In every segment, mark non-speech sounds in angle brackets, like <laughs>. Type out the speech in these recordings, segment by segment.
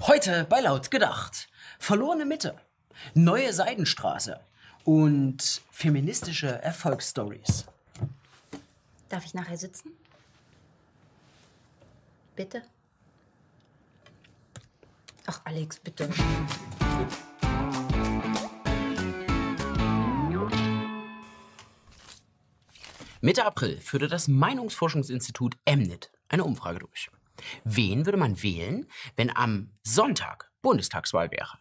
Heute bei Laut gedacht. Verlorene Mitte, neue Seidenstraße und feministische Erfolgsstories. Darf ich nachher sitzen? Bitte? Ach, Alex, bitte. Mitte April führte das Meinungsforschungsinstitut MNIT eine Umfrage durch. Wen würde man wählen, wenn am Sonntag Bundestagswahl wäre?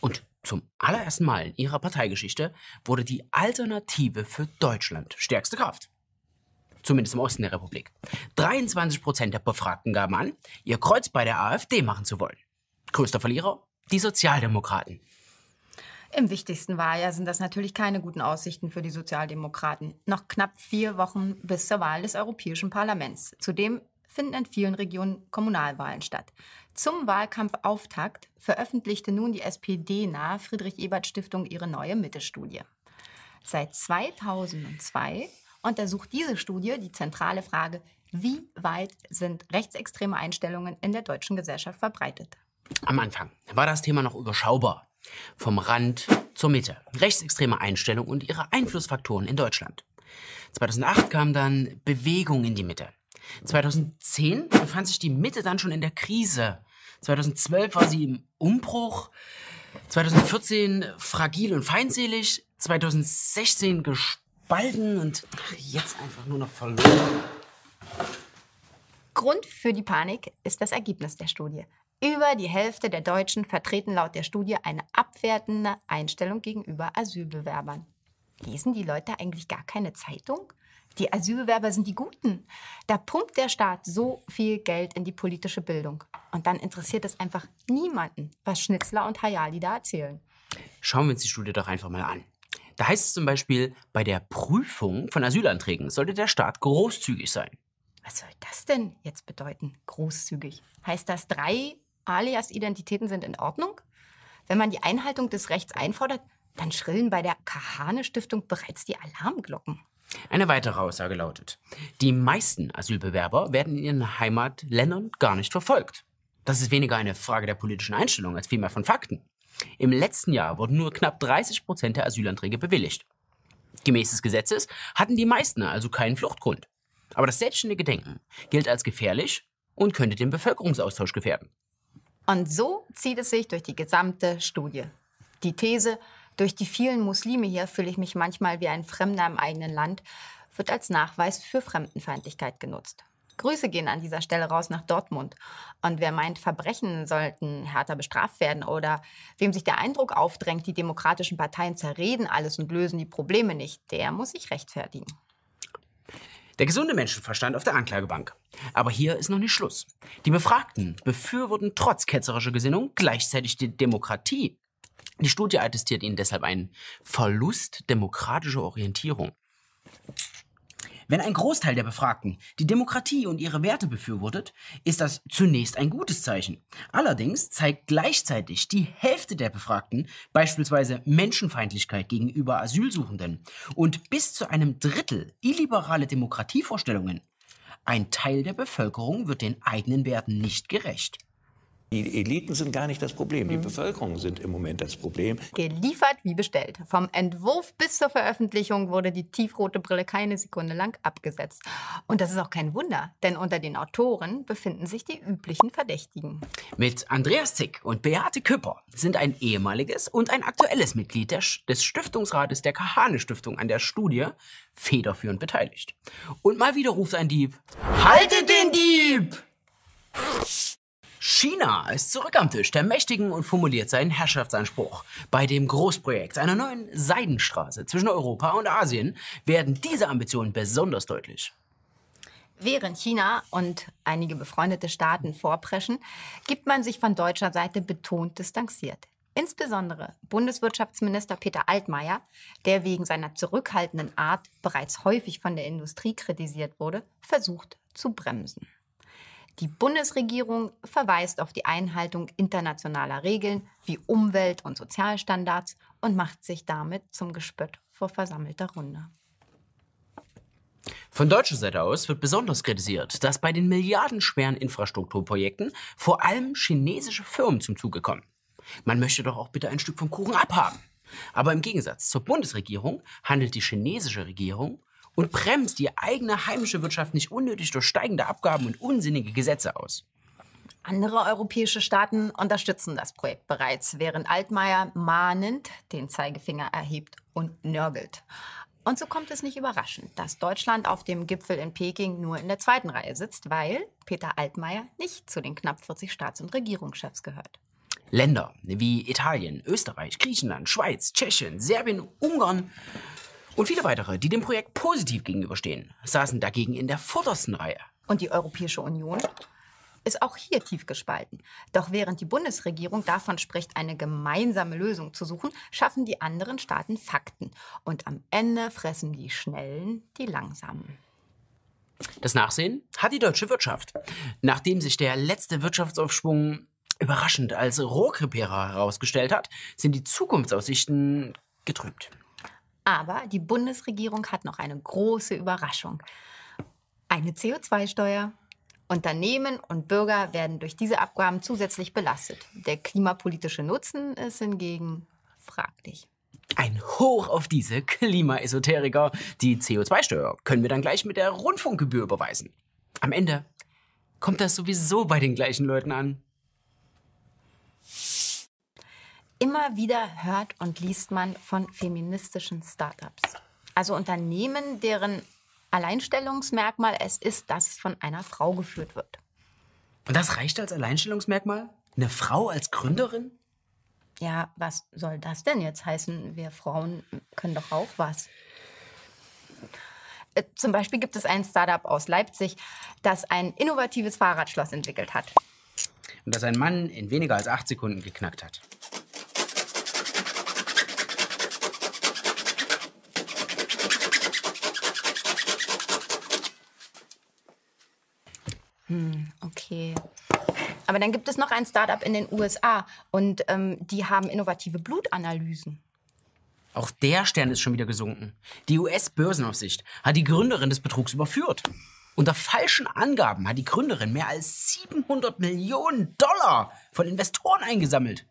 Und zum allerersten Mal in ihrer Parteigeschichte wurde die Alternative für Deutschland stärkste Kraft. Zumindest im Osten der Republik. 23 Prozent der Befragten gaben an, ihr Kreuz bei der AfD machen zu wollen. Größter Verlierer? Die Sozialdemokraten. Im wichtigsten Wahljahr sind das natürlich keine guten Aussichten für die Sozialdemokraten. Noch knapp vier Wochen bis zur Wahl des Europäischen Parlaments. Zudem finden in vielen Regionen Kommunalwahlen statt. Zum Wahlkampfauftakt veröffentlichte nun die SPD-nahe Friedrich-Ebert-Stiftung ihre neue Mitte-Studie. Seit 2002 untersucht diese Studie die zentrale Frage, wie weit sind rechtsextreme Einstellungen in der deutschen Gesellschaft verbreitet. Am Anfang war das Thema noch überschaubar. Vom Rand zur Mitte. Rechtsextreme Einstellungen und ihre Einflussfaktoren in Deutschland. 2008 kam dann Bewegung in die Mitte. 2010 befand sich die Mitte dann schon in der Krise. 2012 war sie im Umbruch. 2014 fragil und feindselig. 2016 gespalten und jetzt einfach nur noch verloren. Grund für die Panik ist das Ergebnis der Studie. Über die Hälfte der Deutschen vertreten laut der Studie eine abwertende Einstellung gegenüber Asylbewerbern. Lesen die Leute eigentlich gar keine Zeitung? Die Asylbewerber sind die Guten. Da pumpt der Staat so viel Geld in die politische Bildung. Und dann interessiert es einfach niemanden, was Schnitzler und Hayali da erzählen. Schauen wir uns die Studie doch einfach mal an. Da heißt es zum Beispiel, bei der Prüfung von Asylanträgen sollte der Staat großzügig sein. Was soll das denn jetzt bedeuten, großzügig? Heißt das, drei Alias-Identitäten sind in Ordnung? Wenn man die Einhaltung des Rechts einfordert, dann schrillen bei der Kahane-Stiftung bereits die Alarmglocken. Eine weitere Aussage lautet, die meisten Asylbewerber werden in ihren Heimatländern gar nicht verfolgt. Das ist weniger eine Frage der politischen Einstellung als vielmehr von Fakten. Im letzten Jahr wurden nur knapp 30 Prozent der Asylanträge bewilligt. Gemäß des Gesetzes hatten die meisten also keinen Fluchtgrund. Aber das selbstständige Denken gilt als gefährlich und könnte den Bevölkerungsaustausch gefährden. Und so zieht es sich durch die gesamte Studie. Die These, durch die vielen Muslime hier fühle ich mich manchmal wie ein Fremder im eigenen Land, wird als Nachweis für Fremdenfeindlichkeit genutzt. Grüße gehen an dieser Stelle raus nach Dortmund. Und wer meint, Verbrechen sollten härter bestraft werden oder wem sich der Eindruck aufdrängt, die demokratischen Parteien zerreden alles und lösen die Probleme nicht, der muss sich rechtfertigen. Der gesunde Menschenverstand auf der Anklagebank. Aber hier ist noch nicht Schluss. Die Befragten befürworten trotz ketzerischer Gesinnung gleichzeitig die Demokratie. Die Studie attestiert ihnen deshalb einen Verlust demokratischer Orientierung. Wenn ein Großteil der Befragten die Demokratie und ihre Werte befürwortet, ist das zunächst ein gutes Zeichen. Allerdings zeigt gleichzeitig die Hälfte der Befragten beispielsweise Menschenfeindlichkeit gegenüber Asylsuchenden und bis zu einem Drittel illiberale Demokratievorstellungen. Ein Teil der Bevölkerung wird den eigenen Werten nicht gerecht. Die Eliten sind gar nicht das Problem, die mhm. Bevölkerung sind im Moment das Problem. Geliefert wie bestellt. Vom Entwurf bis zur Veröffentlichung wurde die tiefrote Brille keine Sekunde lang abgesetzt. Und das ist auch kein Wunder, denn unter den Autoren befinden sich die üblichen Verdächtigen. Mit Andreas Zick und Beate Küpper sind ein ehemaliges und ein aktuelles Mitglied des Stiftungsrates der Kahane Stiftung an der Studie federführend beteiligt. Und mal wieder ruft ein Dieb: Haltet den Dieb! China ist zurück am Tisch der Mächtigen und formuliert seinen Herrschaftsanspruch. Bei dem Großprojekt einer neuen Seidenstraße zwischen Europa und Asien werden diese Ambitionen besonders deutlich. Während China und einige befreundete Staaten vorpreschen, gibt man sich von deutscher Seite betont distanziert. Insbesondere Bundeswirtschaftsminister Peter Altmaier, der wegen seiner zurückhaltenden Art bereits häufig von der Industrie kritisiert wurde, versucht zu bremsen. Die Bundesregierung verweist auf die Einhaltung internationaler Regeln wie Umwelt- und Sozialstandards und macht sich damit zum Gespött vor versammelter Runde. Von deutscher Seite aus wird besonders kritisiert, dass bei den milliardenschweren Infrastrukturprojekten vor allem chinesische Firmen zum Zuge kommen. Man möchte doch auch bitte ein Stück vom Kuchen abhaben. Aber im Gegensatz zur Bundesregierung handelt die chinesische Regierung und bremst die eigene heimische Wirtschaft nicht unnötig durch steigende Abgaben und unsinnige Gesetze aus. Andere europäische Staaten unterstützen das Projekt bereits, während Altmaier mahnend den Zeigefinger erhebt und nörgelt. Und so kommt es nicht überraschend, dass Deutschland auf dem Gipfel in Peking nur in der zweiten Reihe sitzt, weil Peter Altmaier nicht zu den knapp 40 Staats- und Regierungschefs gehört. Länder wie Italien, Österreich, Griechenland, Schweiz, Tschechien, Serbien, Ungarn und viele weitere, die dem Projekt positiv gegenüberstehen, saßen dagegen in der vordersten Reihe. Und die Europäische Union ist auch hier tief gespalten. Doch während die Bundesregierung davon spricht, eine gemeinsame Lösung zu suchen, schaffen die anderen Staaten Fakten. Und am Ende fressen die Schnellen die Langsamen. Das Nachsehen hat die deutsche Wirtschaft. Nachdem sich der letzte Wirtschaftsaufschwung überraschend als Rohrkrepierer herausgestellt hat, sind die Zukunftsaussichten getrübt. Aber die Bundesregierung hat noch eine große Überraschung. Eine CO2-Steuer. Unternehmen und Bürger werden durch diese Abgaben zusätzlich belastet. Der klimapolitische Nutzen ist hingegen fraglich. Ein Hoch auf diese Klimaesoteriker. Die CO2-Steuer können wir dann gleich mit der Rundfunkgebühr überweisen. Am Ende kommt das sowieso bei den gleichen Leuten an. Immer wieder hört und liest man von feministischen Startups. Also Unternehmen, deren Alleinstellungsmerkmal es ist, dass es von einer Frau geführt wird. Und das reicht als Alleinstellungsmerkmal? Eine Frau als Gründerin? Ja, was soll das denn jetzt heißen? Wir Frauen können doch auch was. Äh, Zum Beispiel gibt es ein Startup aus Leipzig, das ein innovatives Fahrradschloss entwickelt hat. Und das ein Mann in weniger als acht Sekunden geknackt hat. Okay. Aber dann gibt es noch ein Startup in den USA und ähm, die haben innovative Blutanalysen. Auch der Stern ist schon wieder gesunken. Die US-Börsenaufsicht hat die Gründerin des Betrugs überführt. Unter falschen Angaben hat die Gründerin mehr als 700 Millionen Dollar von Investoren eingesammelt.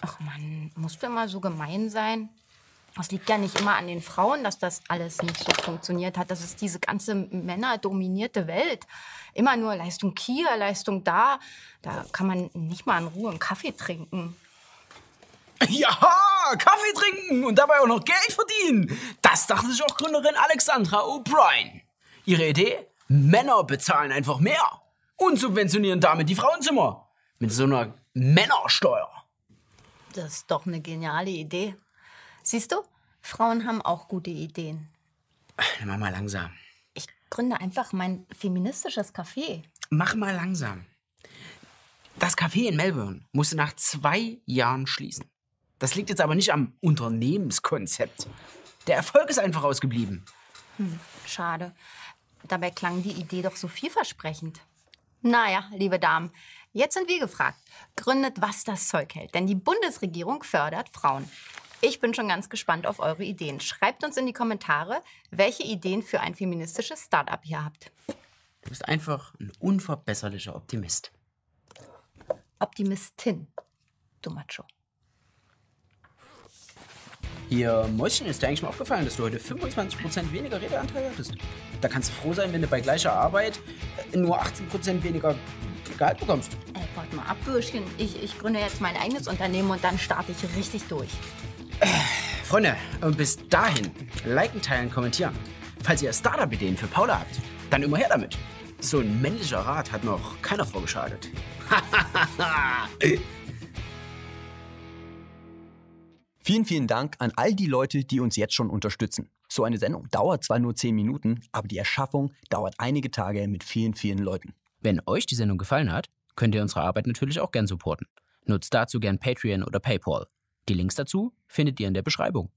Ach man, musst du immer so gemein sein? Das liegt ja nicht immer an den Frauen, dass das alles nicht so funktioniert hat. Das ist diese ganze männerdominierte Welt. Immer nur Leistung hier, Leistung da. Da kann man nicht mal in Ruhe einen Kaffee trinken. <laughs> Ja, Kaffee trinken und dabei auch noch Geld verdienen. Das dachte sich auch Gründerin Alexandra O'Brien. Ihre Idee? Männer bezahlen einfach mehr und subventionieren damit die Frauenzimmer. Mit so einer Männersteuer. Das ist doch eine geniale Idee. Siehst du, Frauen haben auch gute Ideen. Mach mal langsam. Ich gründe einfach mein feministisches Café. Mach mal langsam. Das Café in Melbourne musste nach zwei Jahren schließen. Das liegt jetzt aber nicht am Unternehmenskonzept. Der Erfolg ist einfach ausgeblieben. Schade. Dabei klang die Idee doch so vielversprechend. Naja, liebe Damen, jetzt sind wir gefragt. Gründet, was das Zeug hält. Denn die Bundesregierung fördert Frauen. Ich bin schon ganz gespannt auf eure Ideen. Schreibt uns in die Kommentare, welche Ideen für ein feministisches Startup ihr habt. Du bist einfach ein unverbesserlicher Optimist. Optimistin, du Macho. Hier, Mäuschen, ist dir eigentlich mal aufgefallen, dass du heute 25% weniger Redeanteil hattest? Da kannst du froh sein, wenn du bei gleicher Arbeit äh, nur 18% weniger Gehalt bekommst. Ey, warte mal ab, Bürschchen. Ich, ich gründe jetzt mein eigenes Unternehmen und dann starte ich richtig durch. Freunde, und bis dahin, liken, teilen, kommentieren. Falls ihr Startup-Ideen für Paula habt, dann immer her damit. So ein männlicher Rat hat noch keiner vorgeschadet. <laughs> Vielen, vielen Dank an all die Leute, die uns jetzt schon unterstützen. So eine Sendung dauert zwar nur 10 Minuten, aber die Erschaffung dauert einige Tage mit vielen, vielen Leuten. Wenn euch die Sendung gefallen hat, könnt ihr unsere Arbeit natürlich auch gern supporten. Nutzt dazu gern Patreon oder PayPal. Die Links dazu findet ihr in der Beschreibung.